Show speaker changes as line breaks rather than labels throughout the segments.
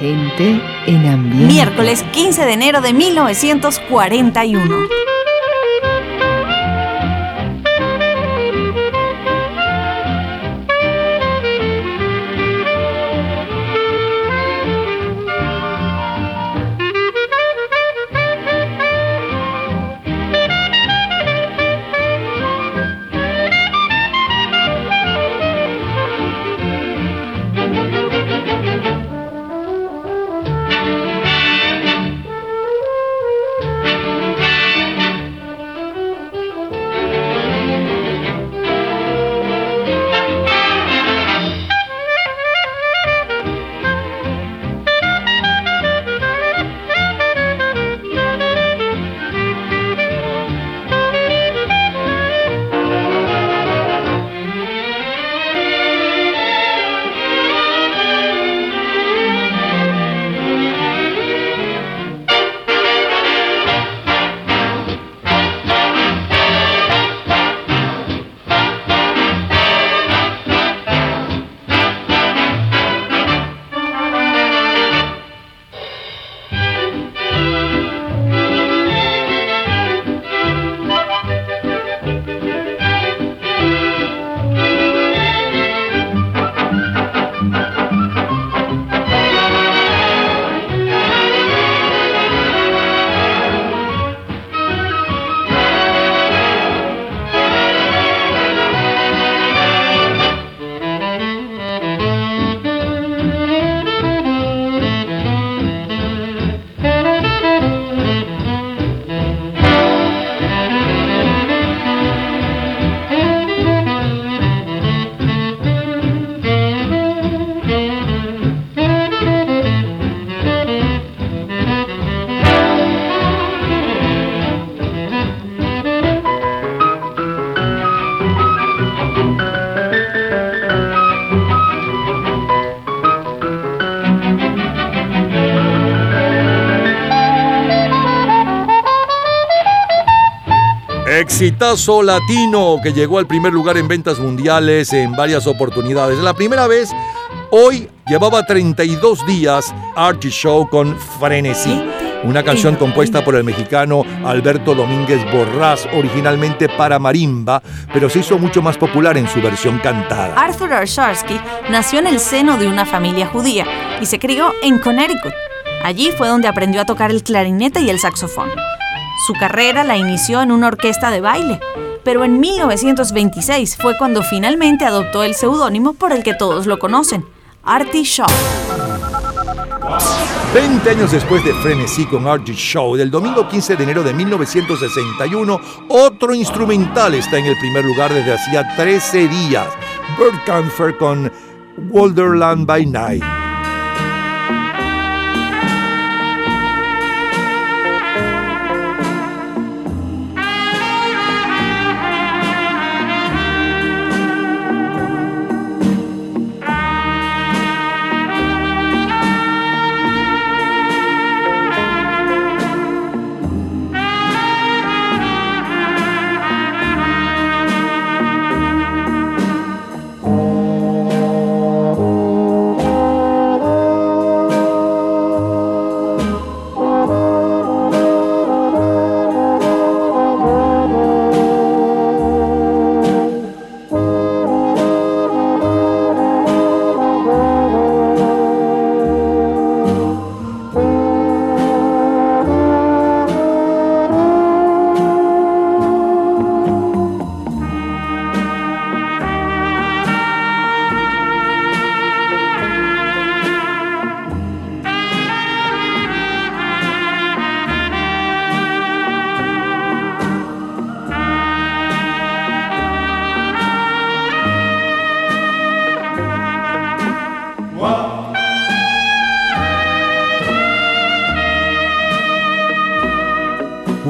Gente en ambiente.
Miércoles 15 de enero de 1941.
Exitazo latino que llegó al primer lugar en ventas mundiales en varias oportunidades. La primera vez, hoy llevaba 32 días Archie Show con Frenesí. Una canción compuesta por el mexicano Alberto Domínguez Borrás, originalmente para marimba, pero se hizo mucho más popular en su versión cantada.
Arthur Arsharsky nació en el seno de una familia judía y se crió en Connecticut. Allí fue donde aprendió a tocar el clarinete y el saxofón. Su carrera la inició en una orquesta de baile, pero en 1926 fue cuando finalmente adoptó el seudónimo por el que todos lo conocen, Artie Shaw.
20 años después de Frenesí con Artie Shaw, del domingo 15 de enero de 1961, otro instrumental está en el primer lugar desde hacía 13 días, Bert Kampfer con Wonderland by Night.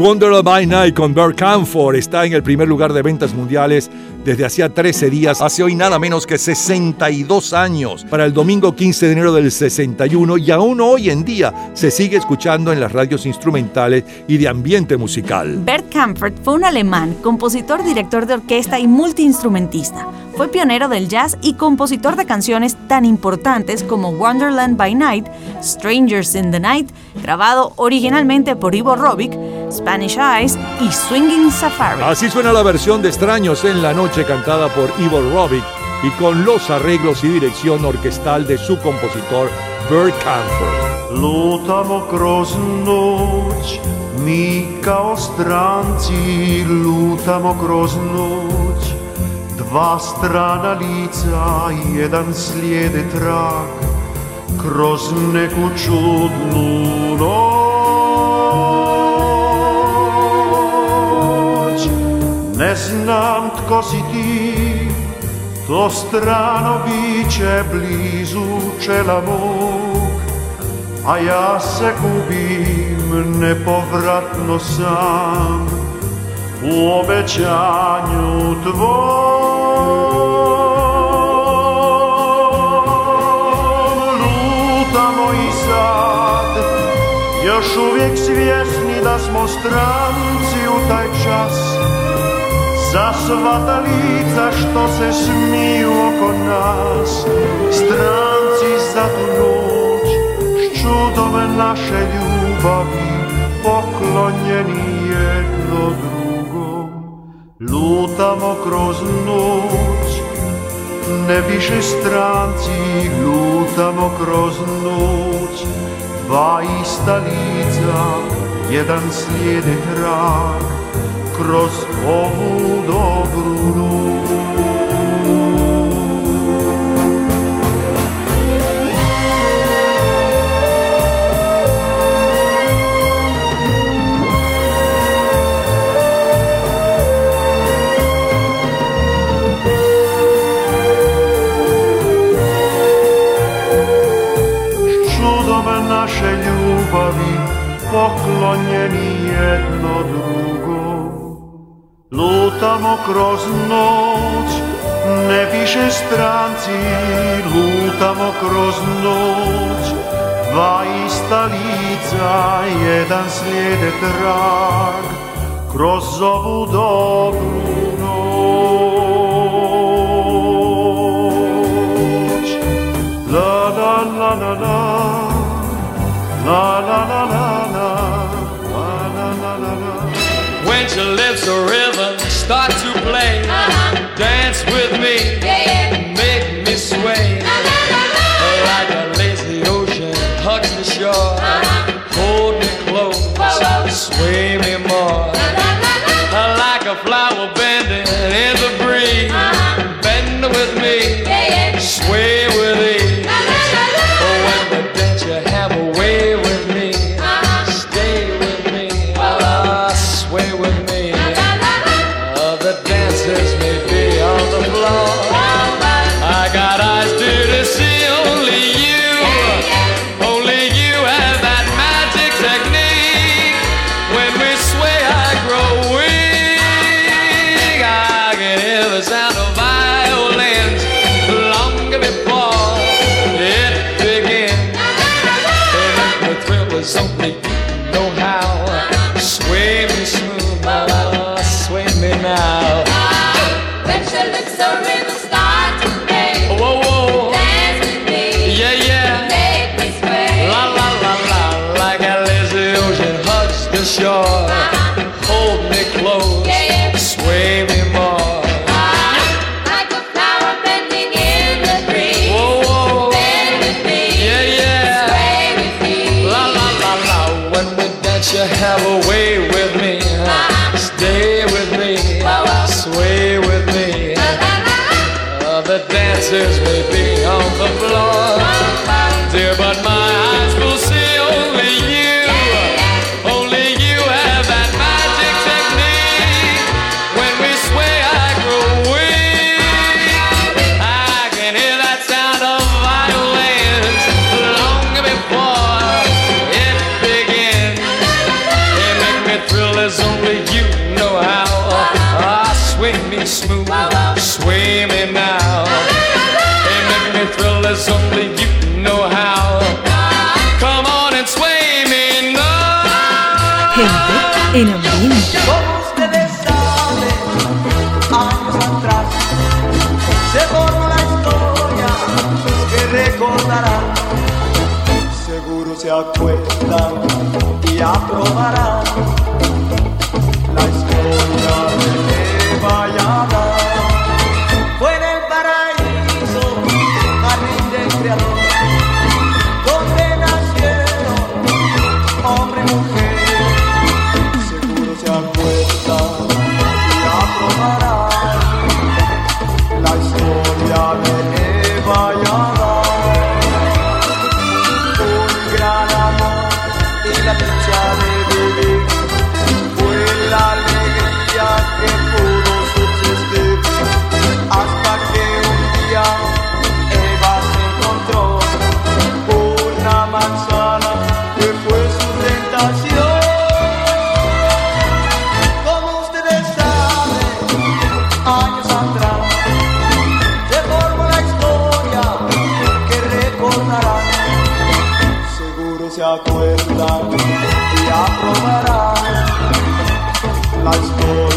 Wonder by Night con Bert Camford está en el primer lugar de ventas mundiales desde hacía 13 días, hace hoy nada menos que 62 años, para el domingo 15 de enero del 61 y aún hoy en día se sigue escuchando en las radios instrumentales y de ambiente musical.
Bert Camford fue un alemán, compositor, director de orquesta y multiinstrumentista Fue pionero del jazz y compositor de canciones tan importantes como Wonderland by Night, Strangers in the Night, grabado originalmente por Ivo Robic, Spanish Eyes y Swinging Safari.
Así suena la versión de Extraños en la Noche cantada por Ivo Robic y con los arreglos y dirección orquestal de su compositor Bert Camper.
Lutamo kroz noć, mi kao stranci lutamo kroz noć. Dva strana lica, jedan slijede trag, kroz neku čudnu noć. Ne znam tko si ti, to strano biće blizu čela mog, a ja se gubim nepovratno sam u obećanju tvom. Lutamo i sad, još uvijek svjesni da smo stranci u taj čas, za sva lica što se smiju oko nas Stranci za tu noć S čudom naše ljubavi Poklonjeni jedno drugom. Lutamo kroz noć Ne više stranci Lutamo kroz noć. Dva ista lica Jedan slijede trag kroz ovu dobrú noc. našej ljubavi poklonjeni jedno drugom. Lutamo kroz noć, ne više stranci, lutamo kroz noć. Dva ista lica, jedan slijede trag, kroz ovu dobru noć. La la la, la la la la la,
She lips a rhythm, start to play. Uh-huh. Dance with me,
God's glory.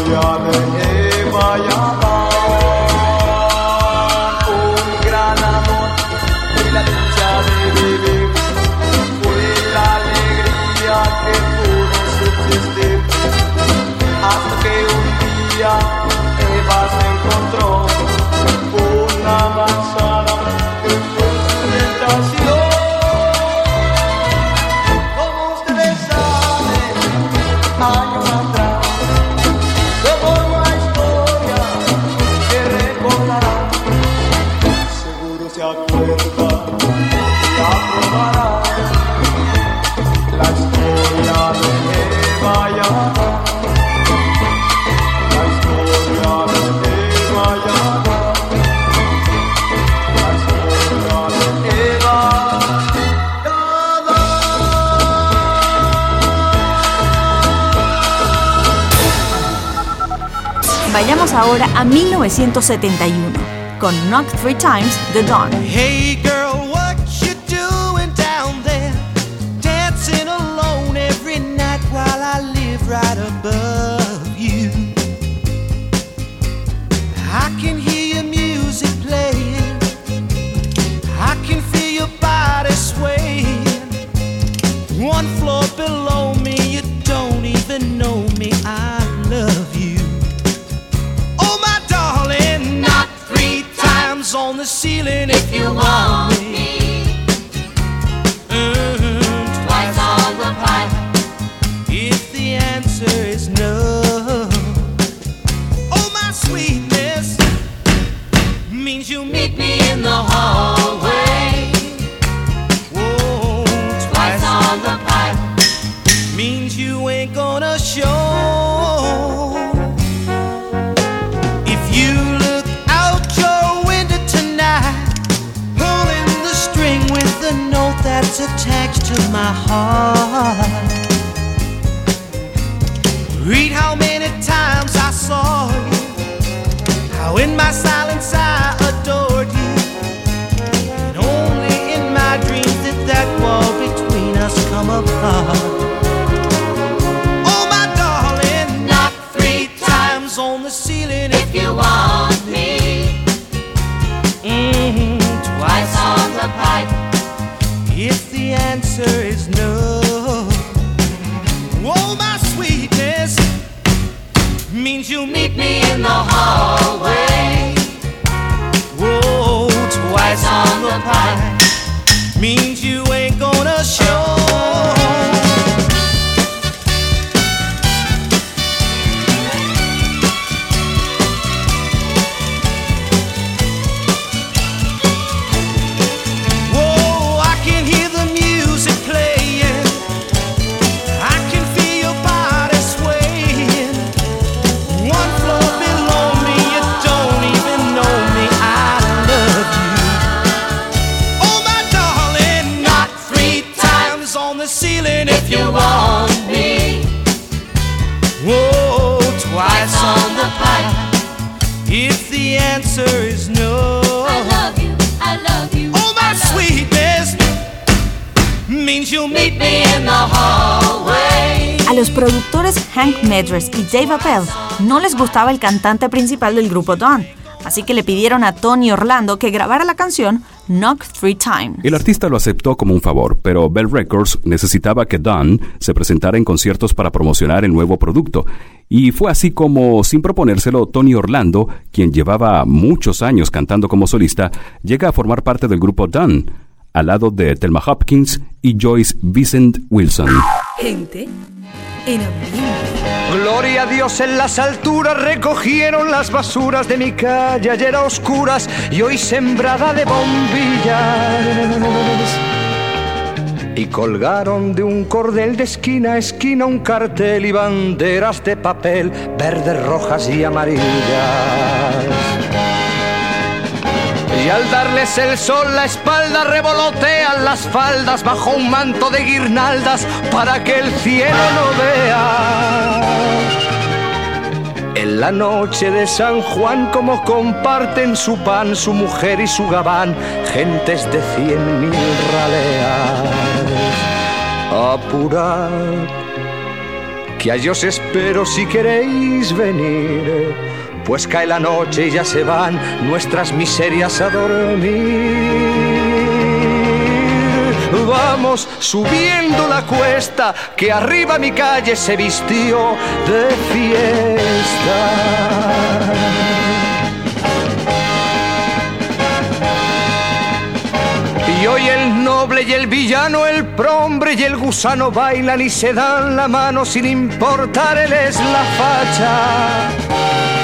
1971 con Knock Three Times The Dawn.
Hey.
Dave Appel no les gustaba el cantante principal del grupo Don,
así que le pidieron a Tony Orlando que grabara la canción Knock Three Times.
El artista lo aceptó como un favor, pero Bell Records necesitaba que Don se presentara en conciertos para promocionar el nuevo producto. Y fue así como, sin proponérselo, Tony Orlando, quien llevaba muchos años cantando como solista, llega a formar parte del grupo Don, al lado de Thelma Hopkins y Joyce Vincent Wilson.
Gente en ambiente.
Gloria a Dios en las alturas recogieron las basuras de mi calle ayer a oscuras y hoy sembrada de bombillas. Y colgaron de un cordel de esquina a esquina un cartel y banderas de papel verdes, rojas y amarillas. Y al darles el sol la espalda revolotean las faldas bajo un manto de guirnaldas para que el cielo no vea. En la noche de San Juan como comparten su pan, su mujer y su gabán, gentes de cien mil raleas. Apurad, que a os espero si queréis venir pues cae la noche y ya se van nuestras miserias a dormir. Vamos subiendo la cuesta, que arriba mi calle se vistió de fiesta. Y hoy el noble y el villano, el prombre y el gusano bailan y se dan la mano sin importarles la facha.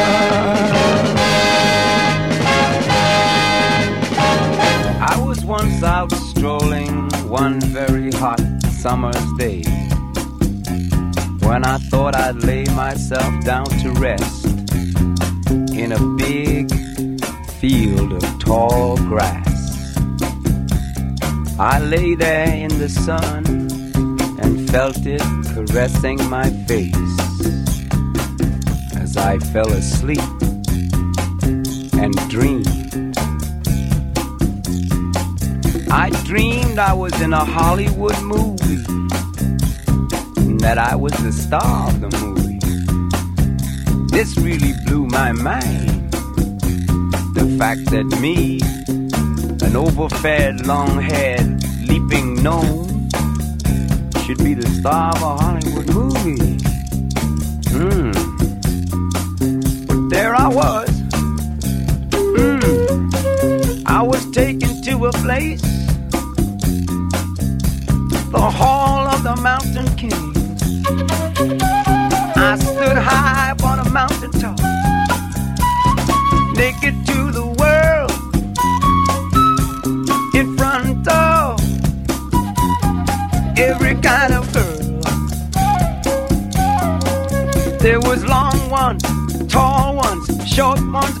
One very hot summer's day when I thought I'd lay myself down to rest in a big field of tall grass. I lay there in the sun and felt it caressing my face as I fell asleep and dreamed. I dreamed I was in a Hollywood movie and that I was the star of the movie. This really blew my mind. The fact that me, an overfed, long haired, leaping gnome, should be the star of a Hollywood movie. Hmm. But there I was. Hmm. I was taken to a place the hall of the mountain king. I stood high upon a mountain top, naked to the world, in front of every kind of girl. There was long ones, tall ones, short ones,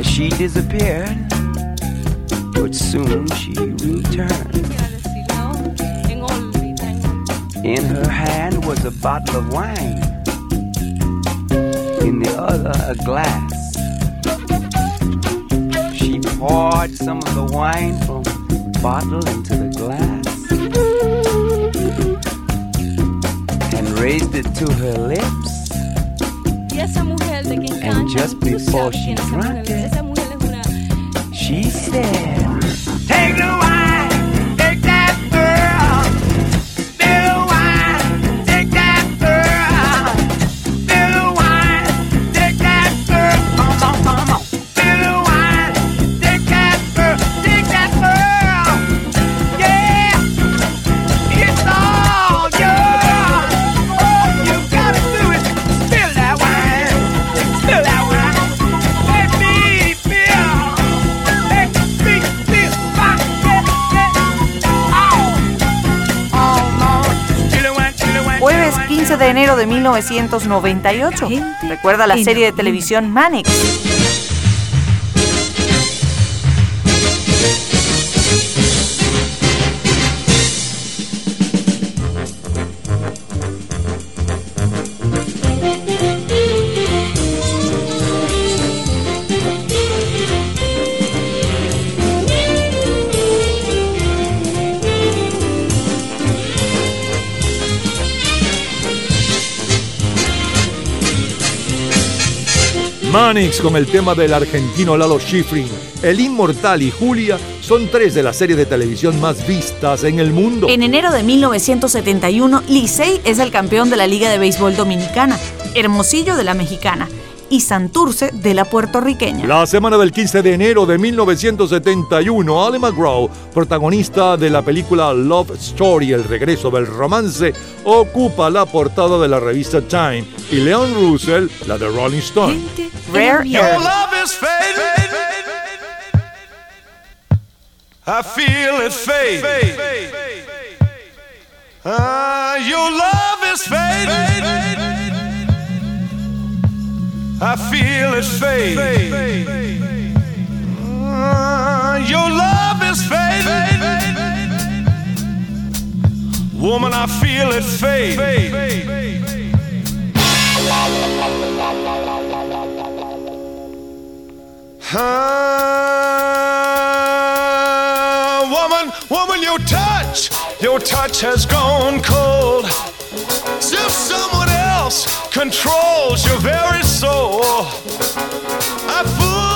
As she disappeared, but soon she returned. In her hand was a bottle of wine, in the other, a glass. She poured some of the wine from the bottle into the glass and raised it to her lips. And
canta,
just
tú
before
sabes
she
quién es esa
drank
mujer.
it,
Esa mujer es una
She said, Take the wine,
de enero de 1998. Recuerda la serie de televisión Mannix.
Manix con el tema del argentino Lalo Schifrin, El Inmortal y Julia son tres de las series de televisión más vistas en el mundo.
En enero de 1971, Licey es el campeón de la Liga de Béisbol Dominicana, Hermosillo de la Mexicana y Santurce de la puertorriqueña.
La semana del 15 de enero de 1971, Ali McGraw, protagonista de la película Love Story, El regreso del romance, ocupa la portada de la revista Time y Leon Russell la de Rolling Stone.
Rare
Your
Earth.
love is fading. I feel it fade. Ah, your love is fading. I feel it fade. Ah, your love is fading. Woman, I feel it fade. Ah, woman, woman, your touch, your touch has gone cold. If someone else controls your very soul. I fooled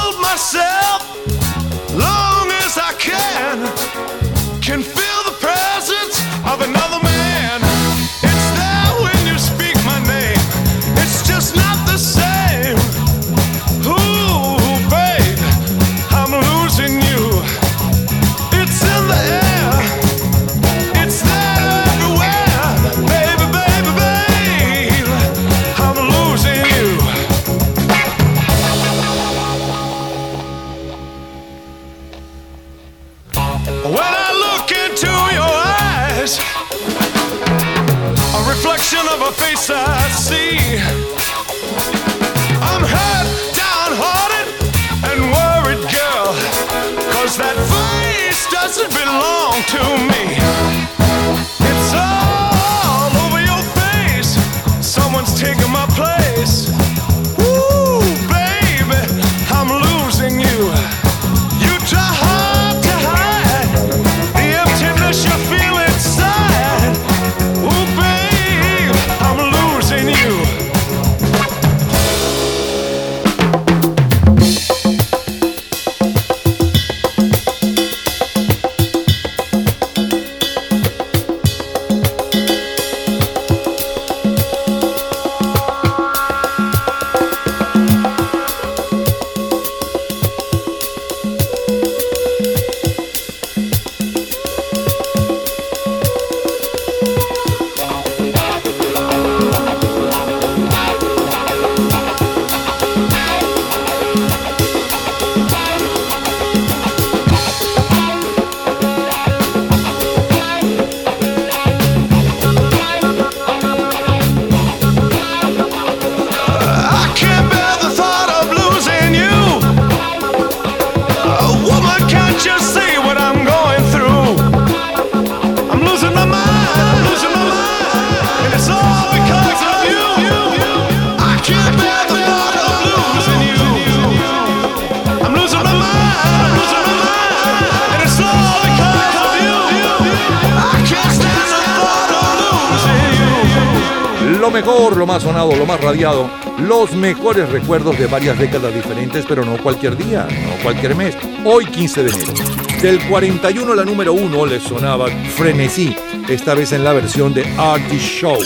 lo más sonado, lo más radiado, los mejores recuerdos de varias décadas diferentes, pero no cualquier día, no cualquier mes. Hoy 15 de enero. Del 41 la número 1 le sonaba Frenesí, esta vez en la versión de Artie Show.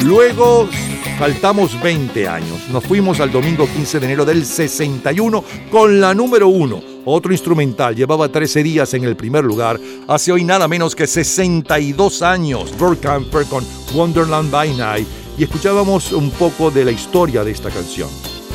Luego saltamos 20 años. Nos fuimos al domingo 15 de enero del 61 con la número 1. Otro instrumental llevaba 13 días en el primer lugar, hace hoy nada menos que 62 años. Burt Camper con Wonderland by Night y escuchábamos un poco de la historia de esta canción.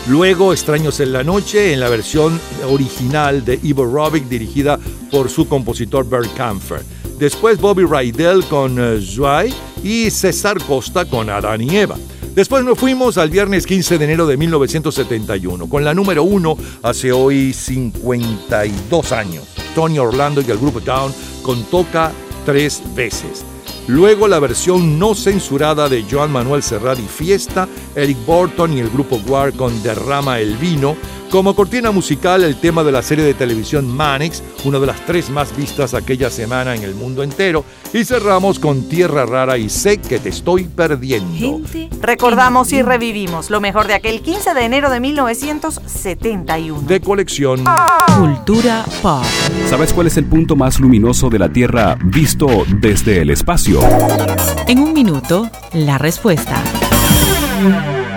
Luego Extraños en la Noche en la versión original de Ivo Robic dirigida por su compositor Bert Camfer. Después Bobby Rydell con Zwei y César Costa con Adán y Eva. Después nos fuimos al viernes 15 de enero de 1971 con la número 1 hace hoy 52 años. Tony Orlando y el grupo Down con Toca tres veces. Luego la versión no censurada de Joan Manuel Serrat Fiesta, Eric Burton y el grupo Guard con Derrama el Vino. Como cortina musical, el tema de la serie de televisión Manix, una de las tres más vistas aquella semana en el mundo entero. Y cerramos con Tierra Rara y Sé que te estoy perdiendo.
Recordamos y revivimos lo mejor de aquel 15 de enero de 1971.
De colección.
Cultura pop.
¿Sabes cuál es el punto más luminoso de la Tierra visto desde el espacio?
En un minuto, la respuesta.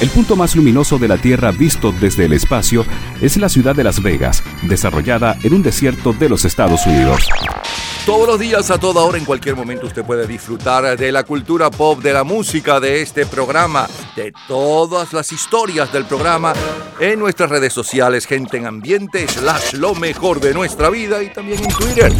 El punto más luminoso de la Tierra visto desde el espacio es la ciudad de Las Vegas, desarrollada en un desierto de los Estados Unidos.
Todos los días, a toda hora, en cualquier momento, usted puede disfrutar de la cultura pop, de la música, de este programa, de todas las historias del programa en nuestras redes sociales, gente en ambiente, slash lo mejor de nuestra vida y también en Twitter.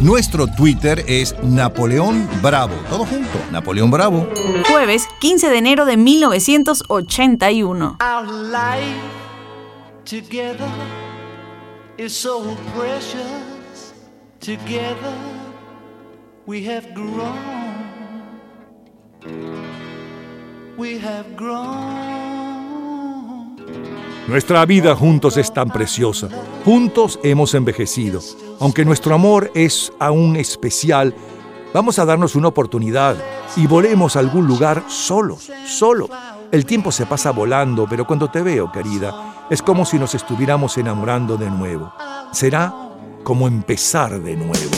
Nuestro Twitter es Napoleón Bravo. Todo junto, Napoleón Bravo.
Jueves 15 de enero de 1981.
Our life together is so precious. Together we have grown. We have grown.
Nuestra vida juntos es tan preciosa. Juntos hemos envejecido. Aunque nuestro amor es aún especial, vamos a darnos una oportunidad y volemos a algún lugar solos, solo. El tiempo se pasa volando, pero cuando te veo, querida, es como si nos estuviéramos enamorando de nuevo. Será como empezar de nuevo.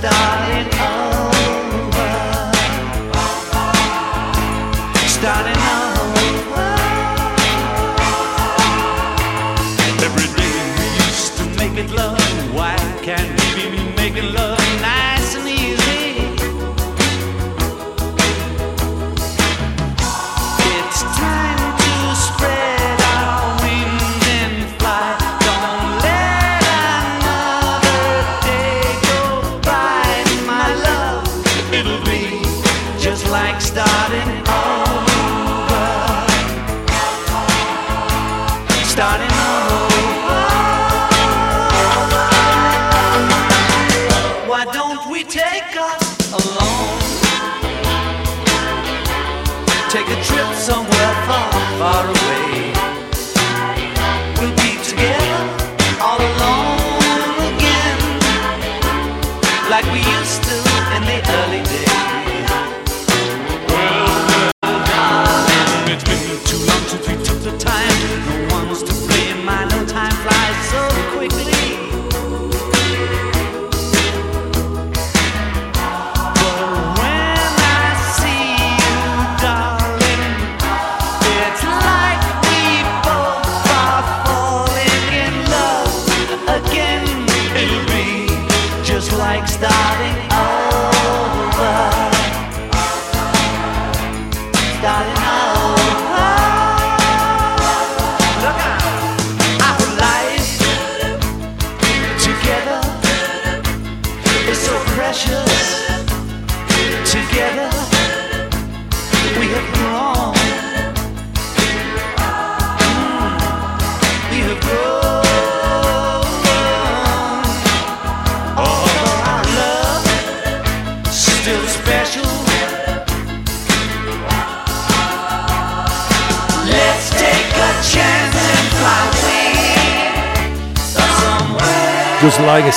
Just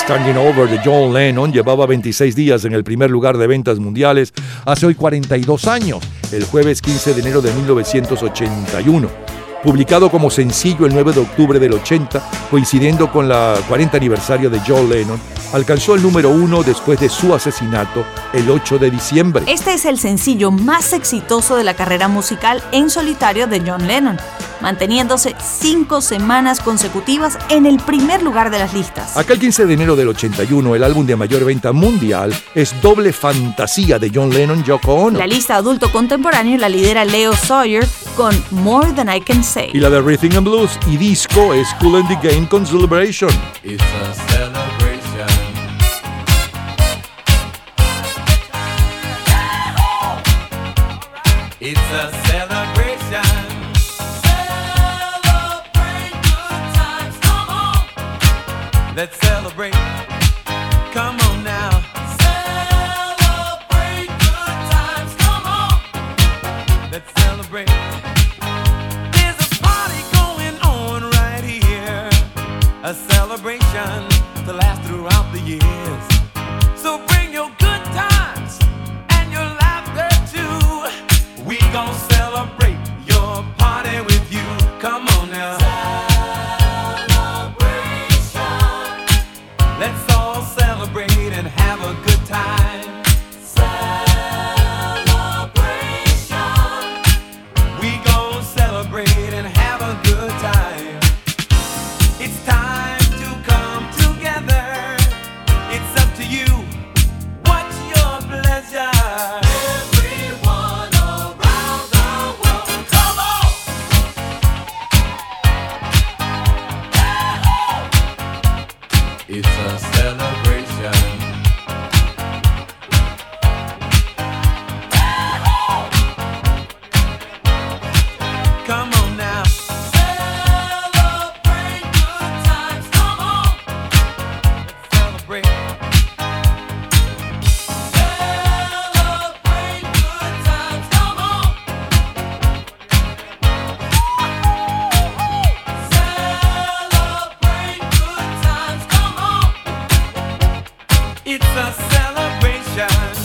Standing Over de John Lennon llevaba 26 días en el primer lugar de ventas mundiales hace hoy 42 años, el jueves 15 de enero de 1981. Publicado como sencillo el 9 de octubre del 80, coincidiendo con la 40 aniversario de John Lennon, alcanzó el número uno después de su asesinato el 8 de diciembre.
Este es el sencillo más exitoso de la carrera musical en solitario de John Lennon, manteniéndose cinco semanas consecutivas en el primer lugar de las listas.
Aquel 15 de enero del 81, el álbum de mayor venta mundial es Doble Fantasía de John Lennon Yoko Ono.
La lista adulto contemporáneo la lidera Leo Sawyer con More Than I Can Say.
Y la de Rhythm and Blues y disco es Cool in the Game con Celebration.
It's a It's a celebration.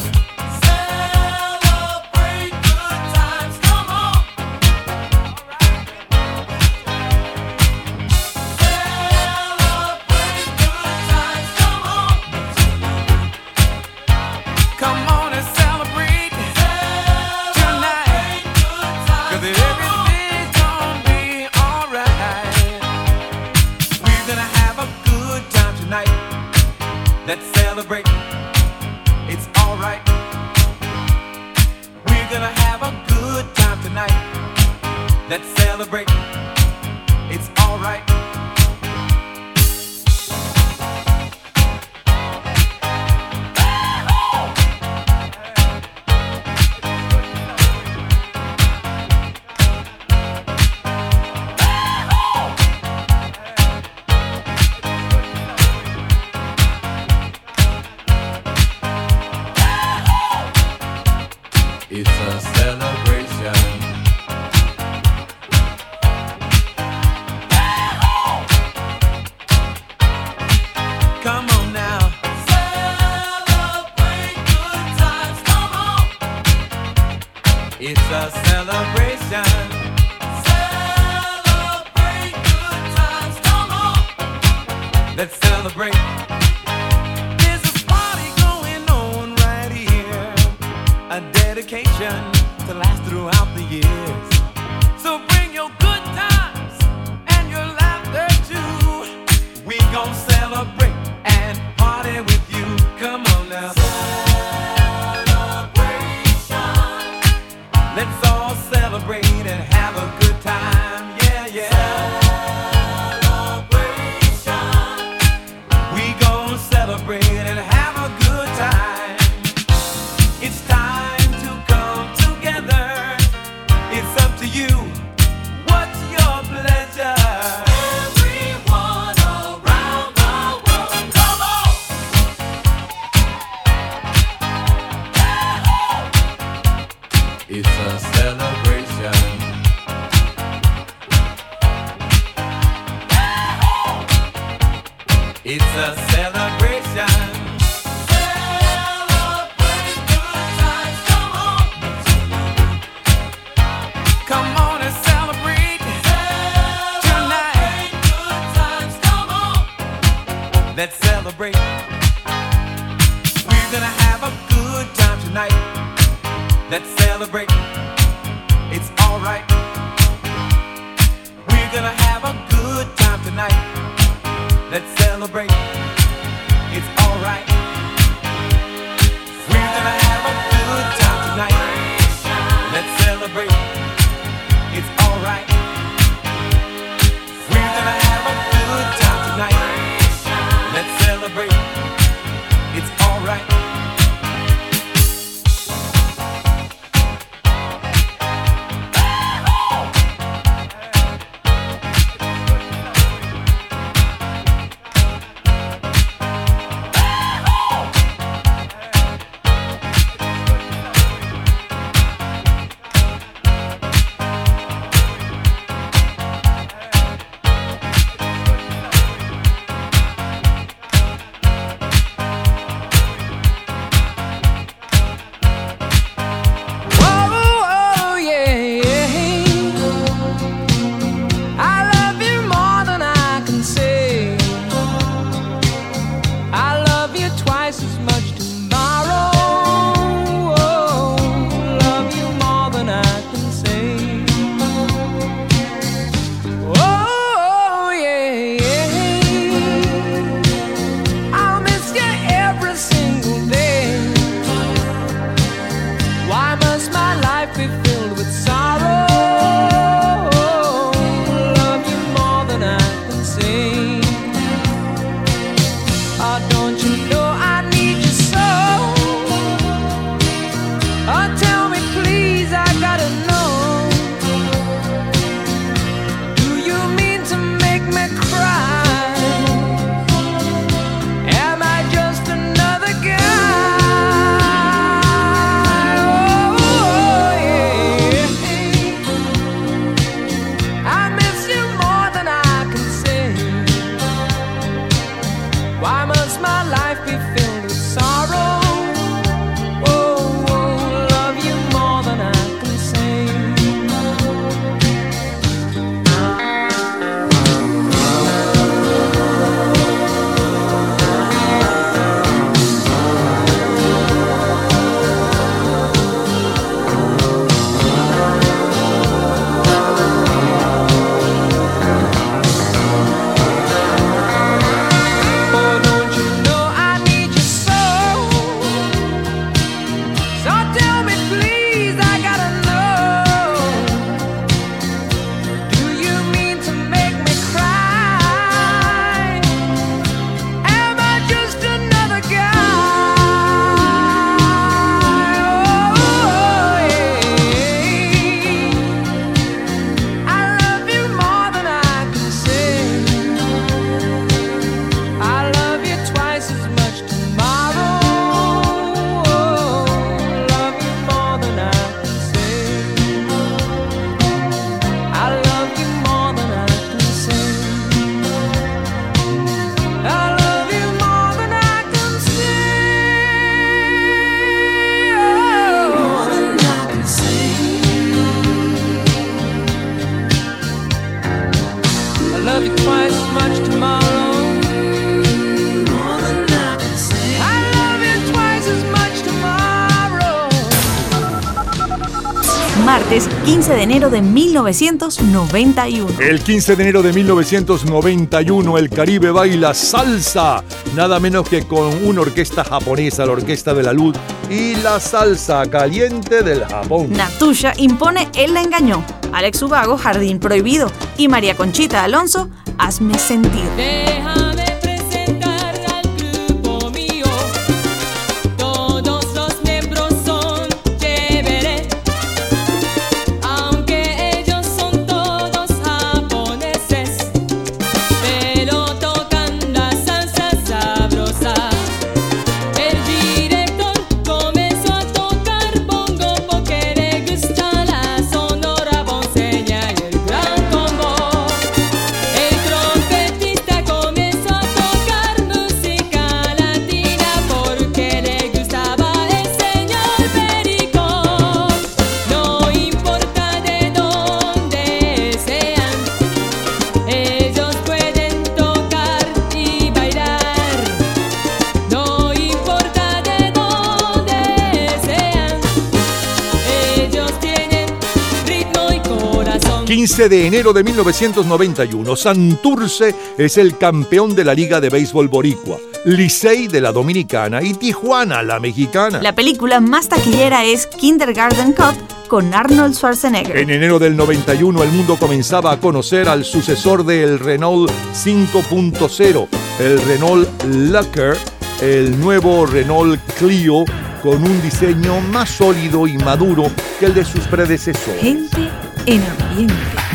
1991.
El 15 de enero de 1991 el Caribe baila salsa, nada menos que con una orquesta japonesa, la Orquesta de la Luz y la salsa caliente del Japón.
Natusha impone Él la engañó, Alex Ubago Jardín Prohibido y María Conchita Alonso Hazme sentir.
15 de enero de 1991, Santurce es el campeón de la Liga de Béisbol Boricua, Licey de la Dominicana y Tijuana la Mexicana.
La película más taquillera es Kindergarten Cop con Arnold Schwarzenegger.
En enero del 91 el mundo comenzaba a conocer al sucesor del Renault 5.0, el Renault Locker, el nuevo Renault Clio con un diseño más sólido y maduro que el de sus predecesores.
Gente en ambiente.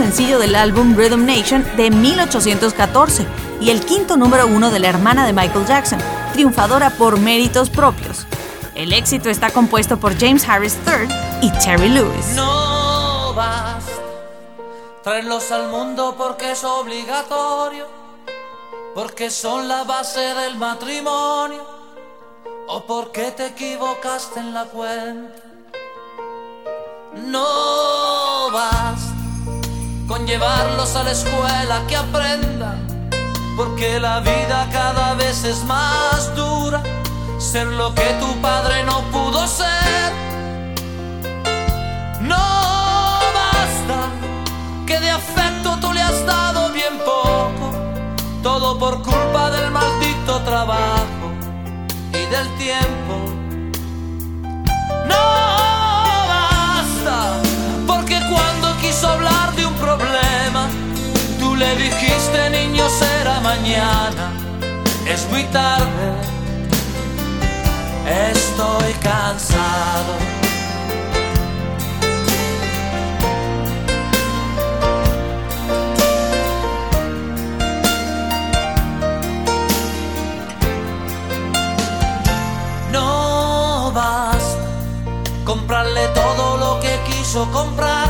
Sencillo del álbum Rhythm Nation de 1814 y el quinto número uno de la hermana de Michael Jackson, triunfadora por méritos propios. El éxito está compuesto por James Harris III y Terry Lewis.
No basta traerlos al mundo porque es obligatorio, porque son la base del matrimonio, o porque te equivocaste en la cuenta. No llevarlos a la escuela que aprendan, porque la vida cada vez es más dura, ser lo que tu padre no pudo ser. No basta que de afecto tú le has dado bien poco, todo por culpa del maldito trabajo y del tiempo le dijiste niño será mañana. Es muy tarde, estoy cansado. No basta comprarle todo lo que quiso comprarse,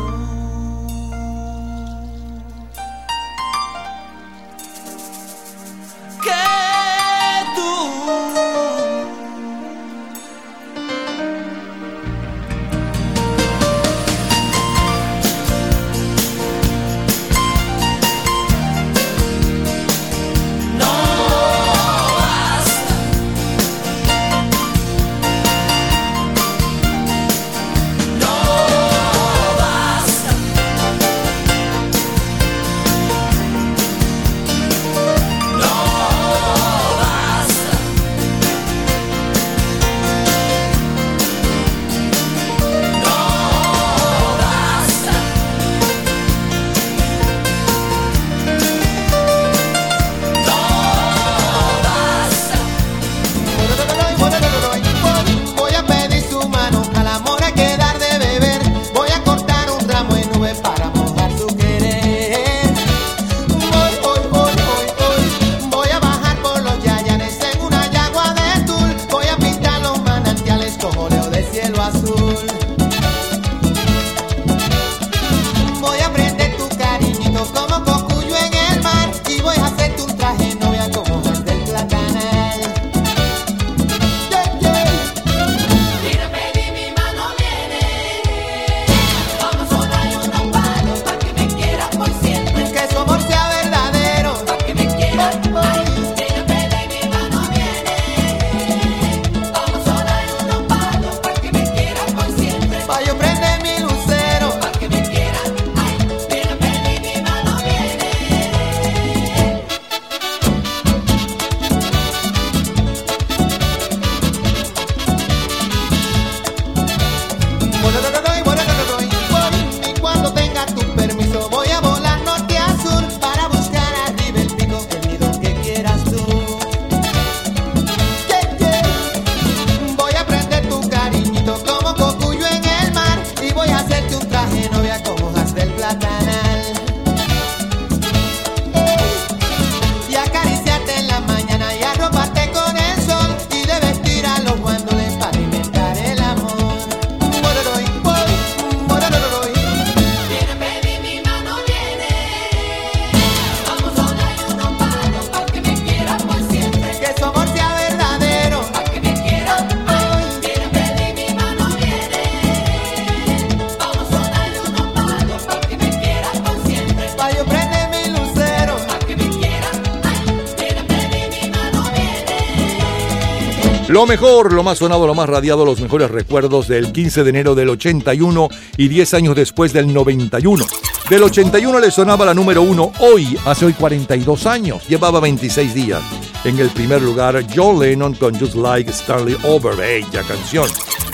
Lo mejor, lo más sonado, lo más radiado, los mejores recuerdos del 15 de enero del 81 y 10 años después del 91. Del 81 le sonaba la número 1 hoy, hace hoy 42 años, llevaba 26 días. En el primer lugar, John Lennon con Just Like Stanley Over, bella canción.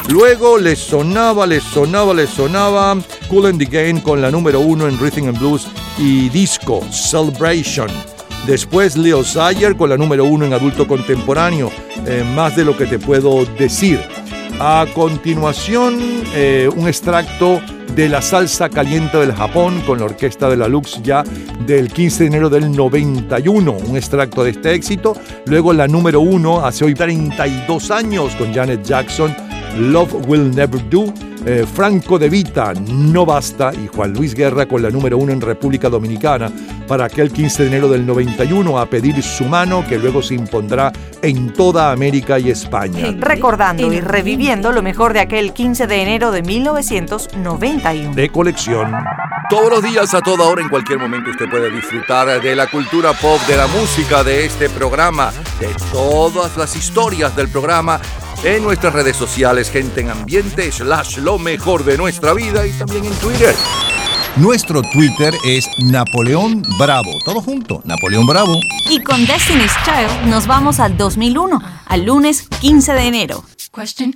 Luego le sonaba, le sonaba, le sonaba Cool and the Game con la número 1 en Rhythm and Blues y Disco, Celebration. Después Leo Sayer con la número uno en adulto contemporáneo, eh, más de lo que te puedo decir. A continuación, eh, un extracto de la salsa caliente del Japón con la orquesta de la Lux ya del 15 de enero del 91, un extracto de este éxito. Luego la número uno hace hoy 32 años con Janet Jackson, Love Will Never Do. Eh, Franco de Vita, No Basta, y Juan Luis Guerra con la número uno en República Dominicana para aquel 15 de enero del 91 a pedir su mano que luego se impondrá en toda América y España.
Recordando y reviviendo lo mejor de aquel 15 de enero de 1991.
De colección.
Todos los días, a toda hora, en cualquier momento, usted puede disfrutar de la cultura pop, de la música, de este programa, de todas las historias del programa en nuestras redes sociales, gente en ambiente, slash lo mejor de nuestra vida y también en Twitter.
Nuestro Twitter es Napoleón Bravo. Todo junto, Napoleón Bravo.
Y con Destiny's Child nos vamos al 2001, al lunes 15 de enero.
Question,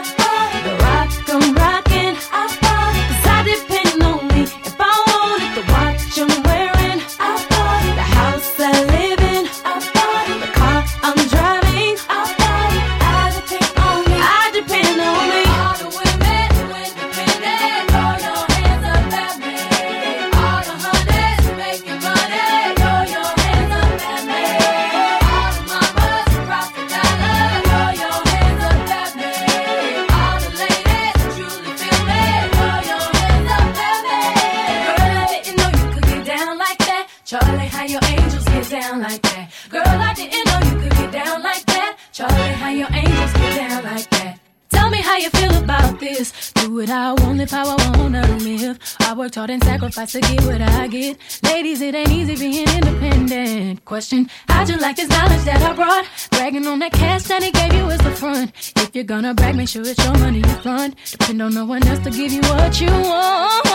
what I want, live how I wanna live. I worked hard and sacrificed to get what I get. Ladies, it ain't easy being independent. Question, how'd you like this knowledge that I brought? Bragging on that cash that he gave you as the front. If you're gonna brag, make sure it's your money you front. Depend on no one else to give you what you want.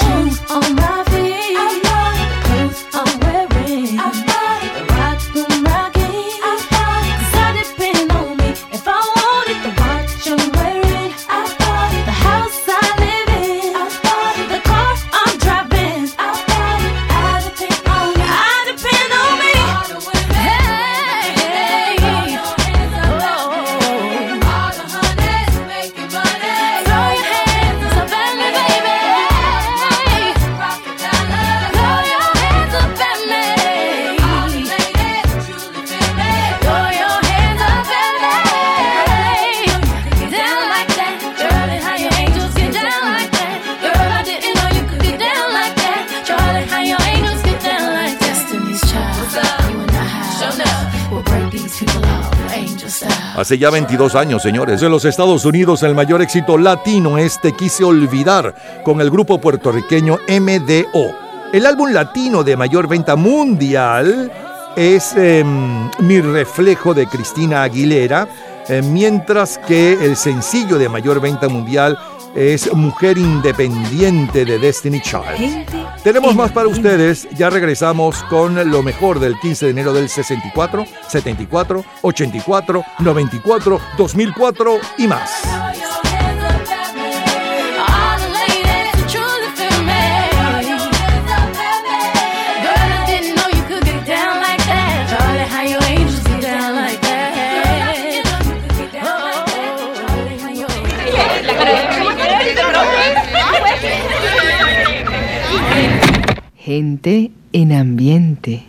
Shoes on my feet.
Hace ya 22 años, señores, en los Estados Unidos el mayor éxito latino es Te Quise Olvidar con el grupo puertorriqueño MDO. El álbum latino de mayor venta mundial es em, Mi Reflejo de Cristina Aguilera, eh, mientras que el sencillo de mayor venta mundial es Mujer Independiente de Destiny Child. Tenemos más para ustedes, ya regresamos con lo mejor del 15 de enero del 64, 74, 84, 94, 2004 y más.
Gente en ambiente.